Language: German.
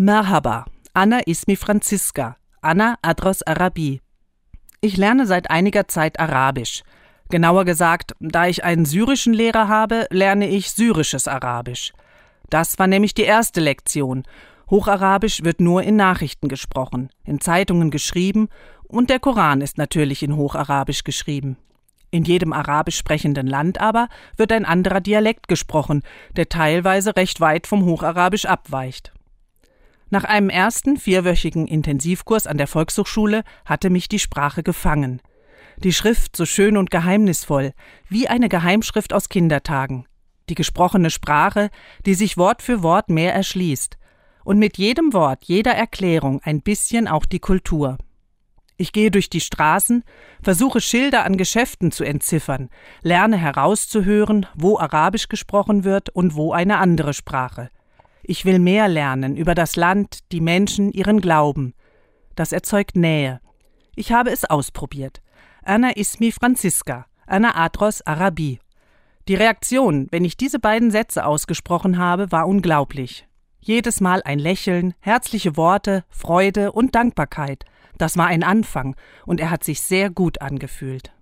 Merhaba, Anna ismi Franziska, Anna Adros Arabi. Ich lerne seit einiger Zeit Arabisch. Genauer gesagt, da ich einen syrischen Lehrer habe, lerne ich syrisches Arabisch. Das war nämlich die erste Lektion. Hocharabisch wird nur in Nachrichten gesprochen, in Zeitungen geschrieben und der Koran ist natürlich in Hocharabisch geschrieben. In jedem arabisch sprechenden Land aber wird ein anderer Dialekt gesprochen, der teilweise recht weit vom Hocharabisch abweicht. Nach einem ersten vierwöchigen Intensivkurs an der Volkshochschule hatte mich die Sprache gefangen. Die Schrift so schön und geheimnisvoll, wie eine Geheimschrift aus Kindertagen. Die gesprochene Sprache, die sich Wort für Wort mehr erschließt. Und mit jedem Wort, jeder Erklärung ein bisschen auch die Kultur. Ich gehe durch die Straßen, versuche Schilder an Geschäften zu entziffern, lerne herauszuhören, wo Arabisch gesprochen wird und wo eine andere Sprache. Ich will mehr lernen über das Land, die Menschen, ihren Glauben. Das erzeugt Nähe. Ich habe es ausprobiert. Anna Ismi Franziska, Anna Adros Arabi. Die Reaktion, wenn ich diese beiden Sätze ausgesprochen habe, war unglaublich. Jedes Mal ein Lächeln, herzliche Worte, Freude und Dankbarkeit. Das war ein Anfang, und er hat sich sehr gut angefühlt.